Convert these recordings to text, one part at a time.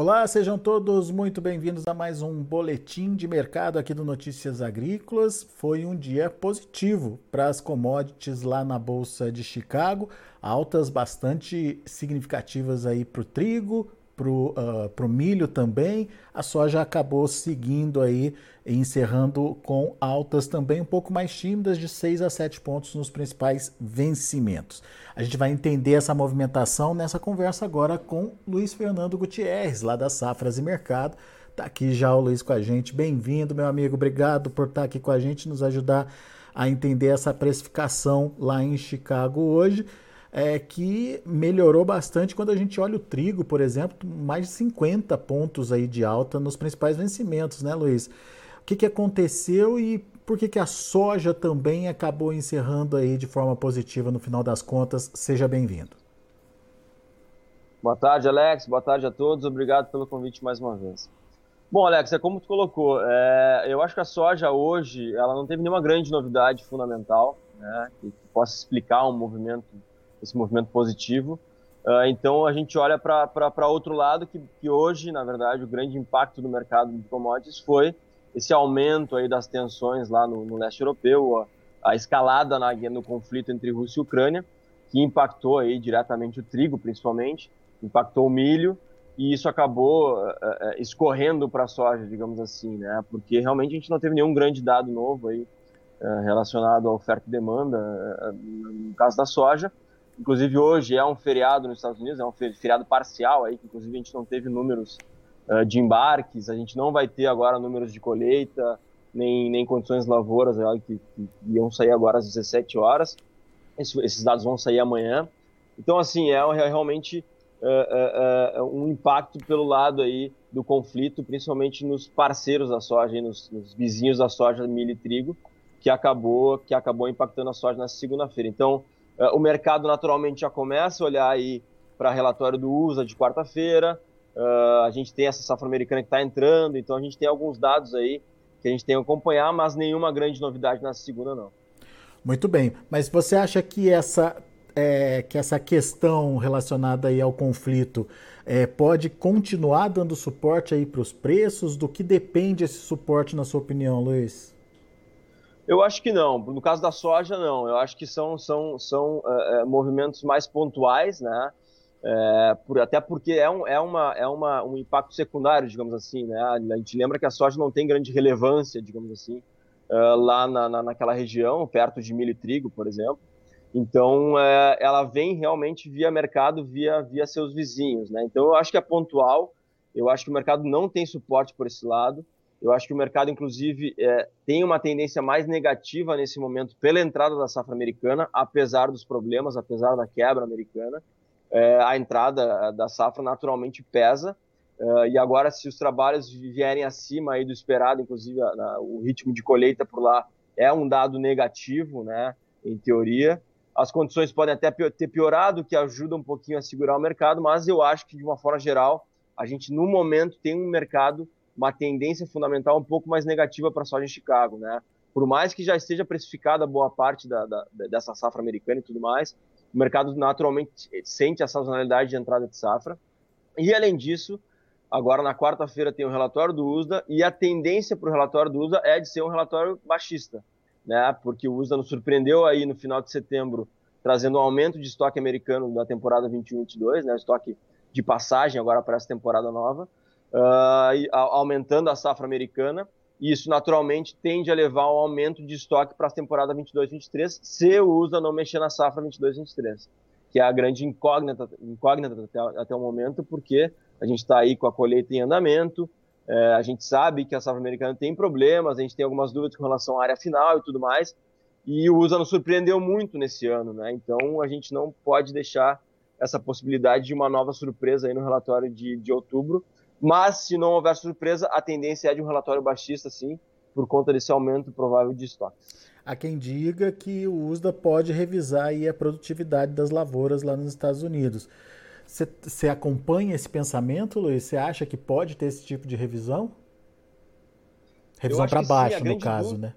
Olá, sejam todos muito bem-vindos a mais um boletim de mercado aqui do Notícias Agrícolas. Foi um dia positivo para as commodities lá na Bolsa de Chicago, altas bastante significativas aí para o trigo, para o uh, milho também. A soja acabou seguindo aí, encerrando com altas também um pouco mais tímidas, de 6 a 7 pontos nos principais vencimentos. A gente vai entender essa movimentação nessa conversa agora com Luiz Fernando Gutierrez, lá das Safras e Mercado. Está aqui já o Luiz com a gente. Bem-vindo, meu amigo. Obrigado por estar aqui com a gente, nos ajudar a entender essa precificação lá em Chicago hoje é, que melhorou bastante quando a gente olha o trigo, por exemplo, mais de 50 pontos aí de alta nos principais vencimentos, né, Luiz? O que, que aconteceu e por que, que a soja também acabou encerrando aí de forma positiva no final das contas? Seja bem-vindo. Boa tarde, Alex. Boa tarde a todos. Obrigado pelo convite mais uma vez. Bom, Alex, é como tu colocou, é, eu acho que a soja hoje ela não teve nenhuma grande novidade fundamental né, que possa explicar um movimento esse movimento positivo. Uh, então a gente olha para outro lado que, que hoje, na verdade, o grande impacto do mercado de commodities foi esse aumento aí das tensões lá no, no leste europeu, a, a escalada na, no conflito entre Rússia e Ucrânia, que impactou aí diretamente o trigo, principalmente, impactou o milho, e isso acabou uh, uh, escorrendo para a soja, digamos assim, né? Porque realmente a gente não teve nenhum grande dado novo aí relacionado à oferta e demanda, no caso da soja, Inclusive hoje é um feriado nos Estados Unidos, é um feriado parcial aí, que inclusive a gente não teve números uh, de embarques, a gente não vai ter agora números de colheita, nem, nem condições lavouras que, que, iam sair agora às 17 horas. Esse, esses dados vão sair amanhã. Então, assim, é, é realmente um impacto pelo lado aí do conflito, principalmente nos parceiros da soja, nos, nos, vizinhos da soja, milho e trigo, que acabou, que acabou impactando a soja nessa segunda-feira. Então, o mercado naturalmente já começa a olhar aí para relatório do USA de quarta-feira. Uh, a gente tem essa safra americana que está entrando, então a gente tem alguns dados aí que a gente tem que acompanhar, mas nenhuma grande novidade na segunda não. Muito bem, mas você acha que essa é, que essa questão relacionada aí ao conflito é, pode continuar dando suporte aí para os preços? Do que depende esse suporte, na sua opinião, Luiz? Eu acho que não. No caso da soja, não. Eu acho que são, são, são é, movimentos mais pontuais, né? É, por, até porque é, um, é, uma, é uma, um impacto secundário, digamos assim, né? A gente lembra que a soja não tem grande relevância, digamos assim, uh, lá na, na, naquela região, perto de milho e trigo, por exemplo. Então, é, ela vem realmente via mercado, via, via seus vizinhos, né? Então, eu acho que é pontual. Eu acho que o mercado não tem suporte por esse lado. Eu acho que o mercado, inclusive, é, tem uma tendência mais negativa nesse momento pela entrada da safra americana, apesar dos problemas, apesar da quebra americana. É, a entrada da safra naturalmente pesa. É, e agora, se os trabalhos vierem acima aí do esperado, inclusive a, a, o ritmo de colheita por lá é um dado negativo, né, em teoria. As condições podem até ter piorado, que ajuda um pouquinho a segurar o mercado, mas eu acho que, de uma forma geral, a gente, no momento, tem um mercado uma tendência fundamental um pouco mais negativa para a soja em Chicago, né? Por mais que já esteja precificada boa parte da, da, dessa safra americana e tudo mais, o mercado naturalmente sente a sazonalidade de entrada de safra. E além disso, agora na quarta-feira tem o relatório do USDA e a tendência para o relatório do USDA é de ser um relatório baixista, né? Porque o USDA nos surpreendeu aí no final de setembro, trazendo um aumento de estoque americano da temporada 21-22, né? Estoque de passagem agora para essa temporada nova uh, aumentando a safra americana, e isso naturalmente tende a levar ao aumento de estoque para a temporada 22-23, se o USA não mexer na safra 22-23, que é a grande incógnita, incógnita até, até o momento, porque a gente está aí com a colheita em andamento, é, a gente sabe que a safra americana tem problemas, a gente tem algumas dúvidas com relação à área final e tudo mais, e o USA nos surpreendeu muito nesse ano, né? Então a gente não pode deixar essa possibilidade de uma nova surpresa aí no relatório de, de outubro, mas, se não houver surpresa, a tendência é de um relatório baixista, sim, por conta desse aumento provável de estoques. Há quem diga que o USDA pode revisar aí a produtividade das lavouras lá nos Estados Unidos. Você acompanha esse pensamento, Luiz? Você acha que pode ter esse tipo de revisão? Revisão para baixo, sim, no caso, dúvida... né?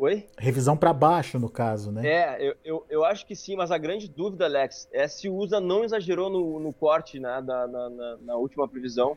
Oi? Revisão para baixo, no caso, né? É, eu, eu, eu, acho que sim, mas a grande dúvida, Alex, é se o USA não exagerou no, no corte né, na, na, na, última previsão,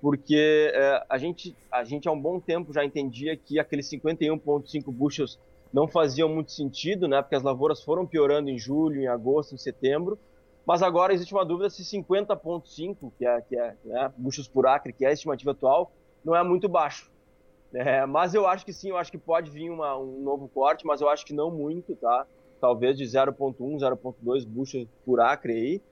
porque é, a, gente, a gente há um bom tempo já entendia que aqueles 51,5 bushels não faziam muito sentido, né, porque as lavouras foram piorando em julho, em agosto, em setembro, mas agora existe uma dúvida se 50,5, que é, que é né, bushels por acre, que é a estimativa atual, não é muito baixo. É, mas eu acho que sim, eu acho que pode vir uma, um novo corte, mas eu acho que não muito, tá? Talvez de 0.1, 0.2 bushels por acre aí.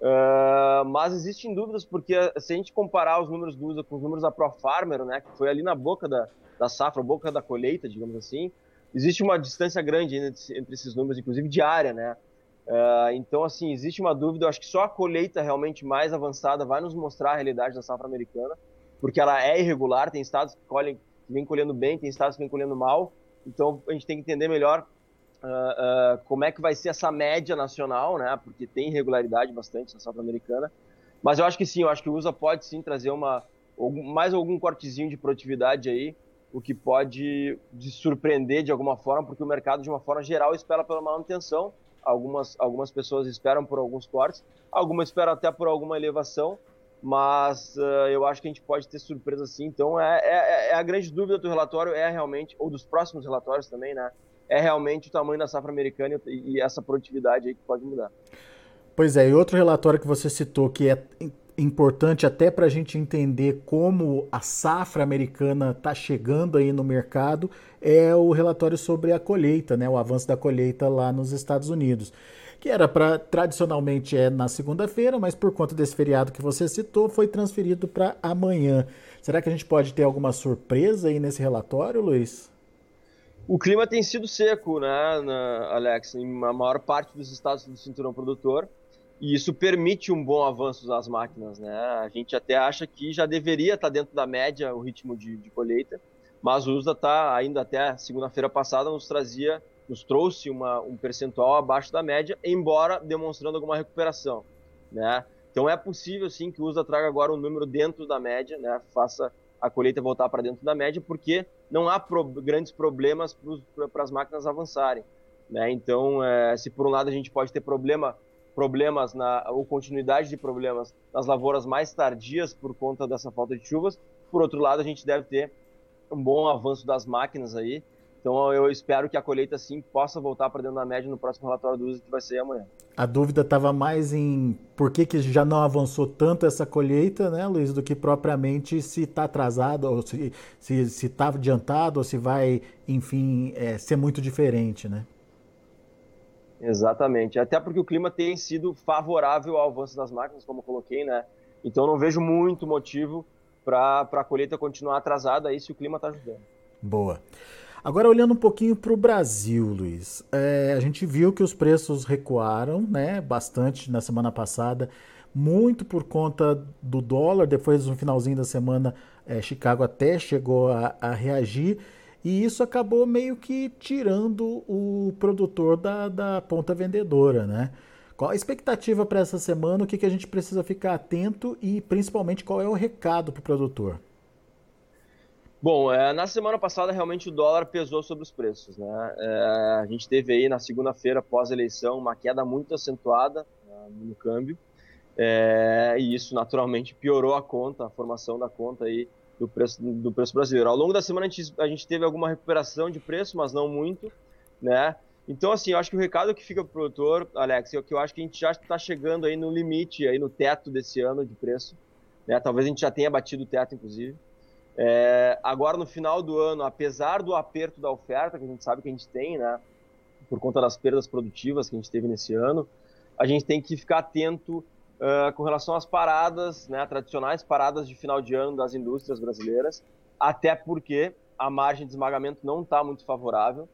Uh, mas existem dúvidas, porque se a gente comparar os números do USA com os números da ProFarmer, né, que foi ali na boca da, da safra, boca da colheita, digamos assim, existe uma distância grande entre esses números, inclusive diária, né? Uh, então, assim, existe uma dúvida, eu acho que só a colheita realmente mais avançada vai nos mostrar a realidade da safra americana, porque ela é irregular, tem estados que colhem que vem colhendo bem, tem estados que vem colhendo mal. Então a gente tem que entender melhor uh, uh, como é que vai ser essa média nacional, né? Porque tem irregularidade bastante na safra americana. Mas eu acho que sim, eu acho que o USA pode sim trazer uma mais algum cortezinho de produtividade aí, o que pode de surpreender de alguma forma, porque o mercado de uma forma geral espera pela manutenção. Algumas algumas pessoas esperam por alguns cortes, algumas esperam até por alguma elevação mas uh, eu acho que a gente pode ter surpresa sim. Então, é, é, é, a grande dúvida do relatório é realmente, ou dos próximos relatórios também, né? É realmente o tamanho da safra americana e, e essa produtividade aí que pode mudar. Pois é, e outro relatório que você citou que é importante até para a gente entender como a safra americana está chegando aí no mercado é o relatório sobre a colheita, né? O avanço da colheita lá nos Estados Unidos que era para tradicionalmente é na segunda-feira, mas por conta desse feriado que você citou, foi transferido para amanhã. Será que a gente pode ter alguma surpresa aí nesse relatório, Luiz? O clima tem sido seco, né, na, Alex, em a maior parte dos estados do cinturão produtor, e isso permite um bom avanço das máquinas, né? A gente até acha que já deveria estar dentro da média o ritmo de, de colheita, mas o USDA está ainda até segunda-feira passada nos trazia nos trouxe uma, um percentual abaixo da média, embora demonstrando alguma recuperação, né? Então é possível sim que o USA traga agora um número dentro da média, né? Faça a colheita voltar para dentro da média, porque não há pro, grandes problemas para as máquinas avançarem, né? Então, é, se por um lado a gente pode ter problema, problemas na ou continuidade de problemas nas lavouras mais tardias por conta dessa falta de chuvas, por outro lado a gente deve ter um bom avanço das máquinas aí então eu espero que a colheita sim possa voltar para dentro da média no próximo relatório do uso que vai ser amanhã. A dúvida estava mais em por que, que já não avançou tanto essa colheita, né, Luiz, do que propriamente se está atrasado, ou se está tá adiantado, ou se vai, enfim, é, ser muito diferente, né? Exatamente. Até porque o clima tem sido favorável ao avanço das máquinas, como eu coloquei, né? Então não vejo muito motivo para a colheita continuar atrasada aí se o clima está ajudando. Boa. Agora, olhando um pouquinho para o Brasil, Luiz, é, a gente viu que os preços recuaram né, bastante na semana passada, muito por conta do dólar. Depois, no finalzinho da semana, é, Chicago até chegou a, a, reagir, e isso acabou meio que tirando o produtor da, da ponta vendedora. Né? Qual a expectativa para essa semana? O que, que a gente precisa ficar atento e, principalmente, qual é o recado para o produtor? Bom, é, na semana passada realmente o dólar pesou sobre os preços, né? É, a gente teve aí na segunda-feira pós-eleição uma queda muito acentuada né, no câmbio é, e isso naturalmente piorou a conta, a formação da conta aí do preço do preço brasileiro. Ao longo da semana a gente, a gente teve alguma recuperação de preço, mas não muito, né? Então assim, eu acho que o recado que fica para o produtor, Alex, é que eu acho que a gente já está chegando aí no limite, aí no teto desse ano de preço, né? Talvez a gente já tenha batido o teto, inclusive. É, agora, no final do ano, apesar do aperto da oferta, que a gente sabe que a gente tem, né, por conta das perdas produtivas que a gente teve nesse ano, a gente tem que ficar atento uh, com relação às paradas, né, tradicionais paradas de final de ano das indústrias brasileiras, até porque a margem de esmagamento não está muito favorável.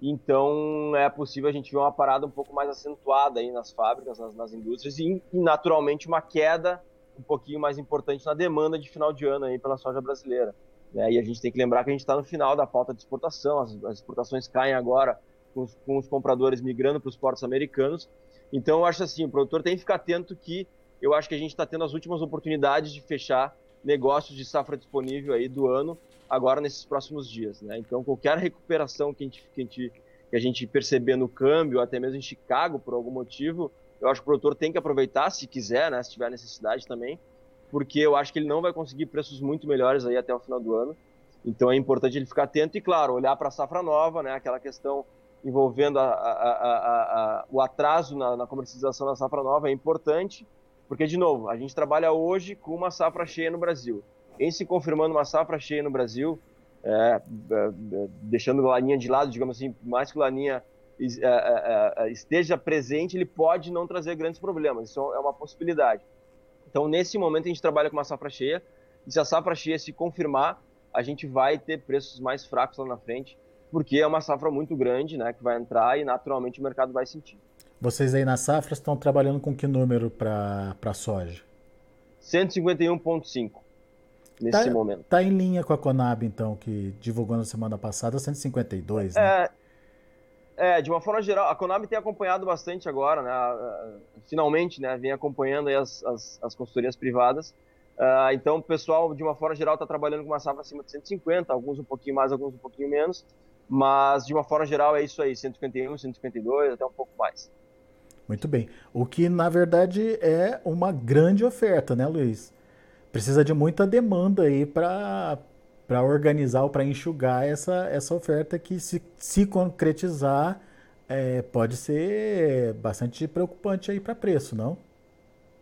Então, é possível a gente ver uma parada um pouco mais acentuada aí nas fábricas, nas, nas indústrias, e, e naturalmente uma queda um pouquinho mais importante na demanda de final de ano aí pela soja brasileira. Né? E a gente tem que lembrar que a gente está no final da pauta de exportação, as, as exportações caem agora com os, com os compradores migrando para os portos americanos. Então, eu acho assim, o produtor tem que ficar atento que eu acho que a gente está tendo as últimas oportunidades de fechar negócios de safra disponível aí do ano agora nesses próximos dias. Né? Então, qualquer recuperação que a, gente, que, a gente, que a gente perceber no câmbio, até mesmo em Chicago, por algum motivo, eu acho que o produtor tem que aproveitar, se quiser, né, se tiver necessidade também, porque eu acho que ele não vai conseguir preços muito melhores aí até o final do ano. Então é importante ele ficar atento e, claro, olhar para a safra nova, né, aquela questão envolvendo a, a, a, o atraso na, na comercialização da safra nova é importante, porque, de novo, a gente trabalha hoje com uma safra cheia no Brasil. Em se confirmando uma safra cheia no Brasil, é, é, é deixando o Laninha de lado, digamos assim, mais que o Laninha esteja presente, ele pode não trazer grandes problemas. Isso é uma possibilidade. Então, nesse momento, a gente trabalha com uma safra cheia, e se a safra cheia se confirmar, a gente vai ter preços mais fracos lá na frente, porque é uma safra muito grande, né, que vai entrar e naturalmente o mercado vai sentir. Vocês aí na safra estão trabalhando com que número para a soja? 151,5 nesse tá, momento. Está em linha com a Conab, então, que divulgou na semana passada, 152, né? É, é, de uma forma geral, a Conab tem acompanhado bastante agora, né? Finalmente, né? Vem acompanhando as, as, as consultorias privadas. Uh, então, o pessoal, de uma forma geral, está trabalhando com uma safra acima de 150, alguns um pouquinho mais, alguns um pouquinho menos. Mas, de uma forma geral, é isso aí: 151, 152, até um pouco mais. Muito bem. O que, na verdade, é uma grande oferta, né, Luiz? Precisa de muita demanda aí para para organizar ou para enxugar essa, essa oferta que, se, se concretizar, é, pode ser bastante preocupante aí para preço, não?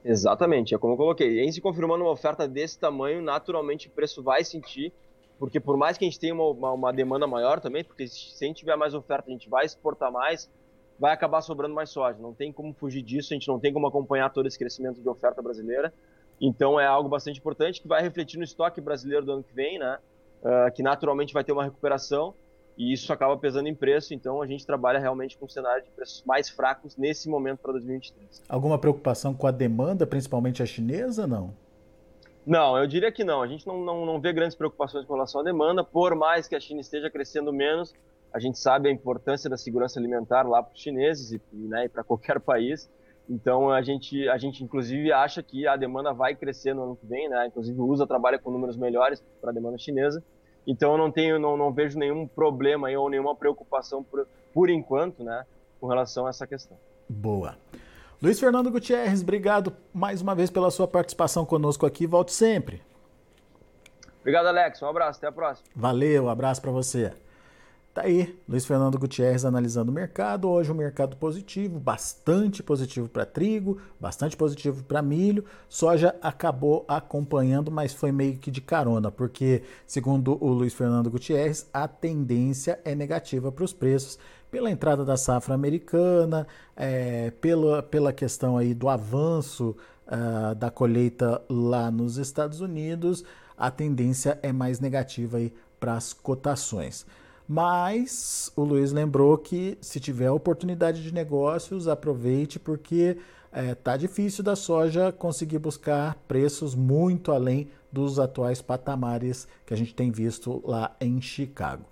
Exatamente, é como eu coloquei. Em se confirmando uma oferta desse tamanho, naturalmente o preço vai sentir, porque por mais que a gente tenha uma, uma, uma demanda maior também, porque se a gente tiver mais oferta, a gente vai exportar mais, vai acabar sobrando mais soja. Não tem como fugir disso, a gente não tem como acompanhar todo esse crescimento de oferta brasileira. Então é algo bastante importante que vai refletir no estoque brasileiro do ano que vem, né? Uh, que naturalmente vai ter uma recuperação e isso acaba pesando em preço. Então a gente trabalha realmente com um cenário de preços mais fracos nesse momento para 2023. Alguma preocupação com a demanda, principalmente a chinesa, não? Não, eu diria que não. A gente não, não, não vê grandes preocupações com relação à demanda, por mais que a China esteja crescendo menos, a gente sabe a importância da segurança alimentar lá para os chineses e, né, e para qualquer país. Então a gente, a gente inclusive acha que a demanda vai crescer no ano que vem, né? Inclusive o USA trabalha com números melhores para a demanda chinesa. Então eu não tenho, não, não vejo nenhum problema aí, ou nenhuma preocupação por, por enquanto, né, com relação a essa questão. Boa. Luiz Fernando Gutierrez, obrigado mais uma vez pela sua participação conosco aqui. Volte sempre. Obrigado, Alex. Um abraço. Até a próxima. Valeu. Um abraço para você. Tá aí, Luiz Fernando Gutierrez analisando o mercado. Hoje um mercado positivo, bastante positivo para trigo, bastante positivo para milho. Soja acabou acompanhando, mas foi meio que de carona, porque, segundo o Luiz Fernando Gutierrez, a tendência é negativa para os preços pela entrada da safra americana, é, pela, pela questão aí do avanço uh, da colheita lá nos Estados Unidos, a tendência é mais negativa aí para as cotações. Mas o Luiz lembrou que se tiver oportunidade de negócios, aproveite, porque é, tá difícil da soja conseguir buscar preços muito além dos atuais patamares que a gente tem visto lá em Chicago.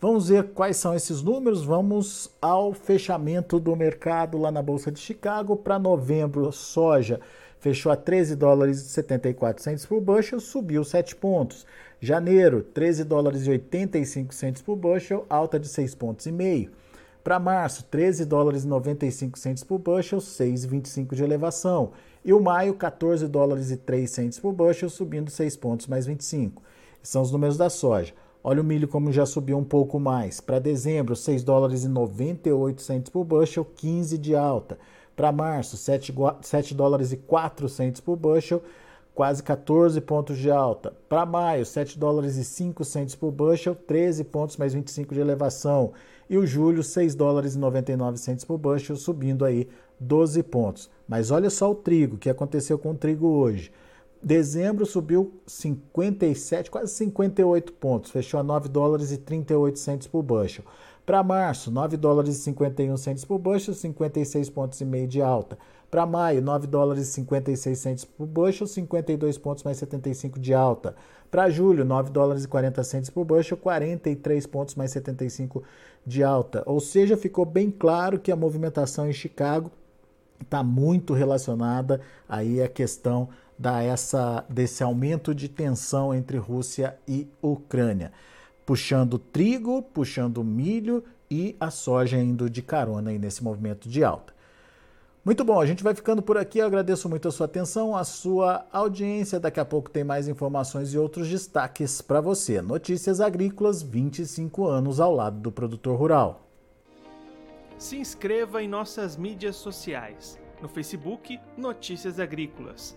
Vamos ver quais são esses números. Vamos ao fechamento do mercado lá na Bolsa de Chicago para novembro. Soja fechou a 13 dólares e 74 centos por bushel, subiu 7 pontos. Janeiro, 13 dólares e 85 centos por bushel, alta de 6 pontos e meio. Para março, 13 dólares e 95 centos por bushel, 6,25 de elevação. E o maio, 14 dólares e 3 centos por bushel, subindo 6 pontos mais 25. São os números da soja. Olha o milho como já subiu um pouco mais. Para dezembro, 6 dólares e 98 centos por bushel, 15 de alta. Para março, 7, 7 dólares e 4 centos por bushel, quase 14 pontos de alta. Para maio, 7 dólares e 5 centos por bushel, 13 pontos mais 25 de elevação. E o julho, 6 dólares e 99 centos por bushel, subindo aí 12 pontos. Mas olha só o trigo, que aconteceu com o trigo hoje. Dezembro subiu 57, quase 58 pontos, fechou a 9 dólares e 38 centos por bushel. Para março, 9 dólares e 51 centos por bushel, 56 pontos e meio de alta. Para maio, 9 dólares e 56 centos por bushel, 52 pontos mais 75 de alta. Para julho, 9 dólares e 40 centos por bushel, 43 pontos mais 75 de alta. Ou seja, ficou bem claro que a movimentação em Chicago está muito relacionada aí à questão da essa desse aumento de tensão entre Rússia e Ucrânia, puxando trigo, puxando milho e a soja indo de carona aí nesse movimento de alta. Muito bom, a gente vai ficando por aqui. Eu agradeço muito a sua atenção, a sua audiência. Daqui a pouco tem mais informações e outros destaques para você. Notícias Agrícolas, 25 anos ao lado do produtor rural. Se inscreva em nossas mídias sociais. No Facebook, Notícias Agrícolas.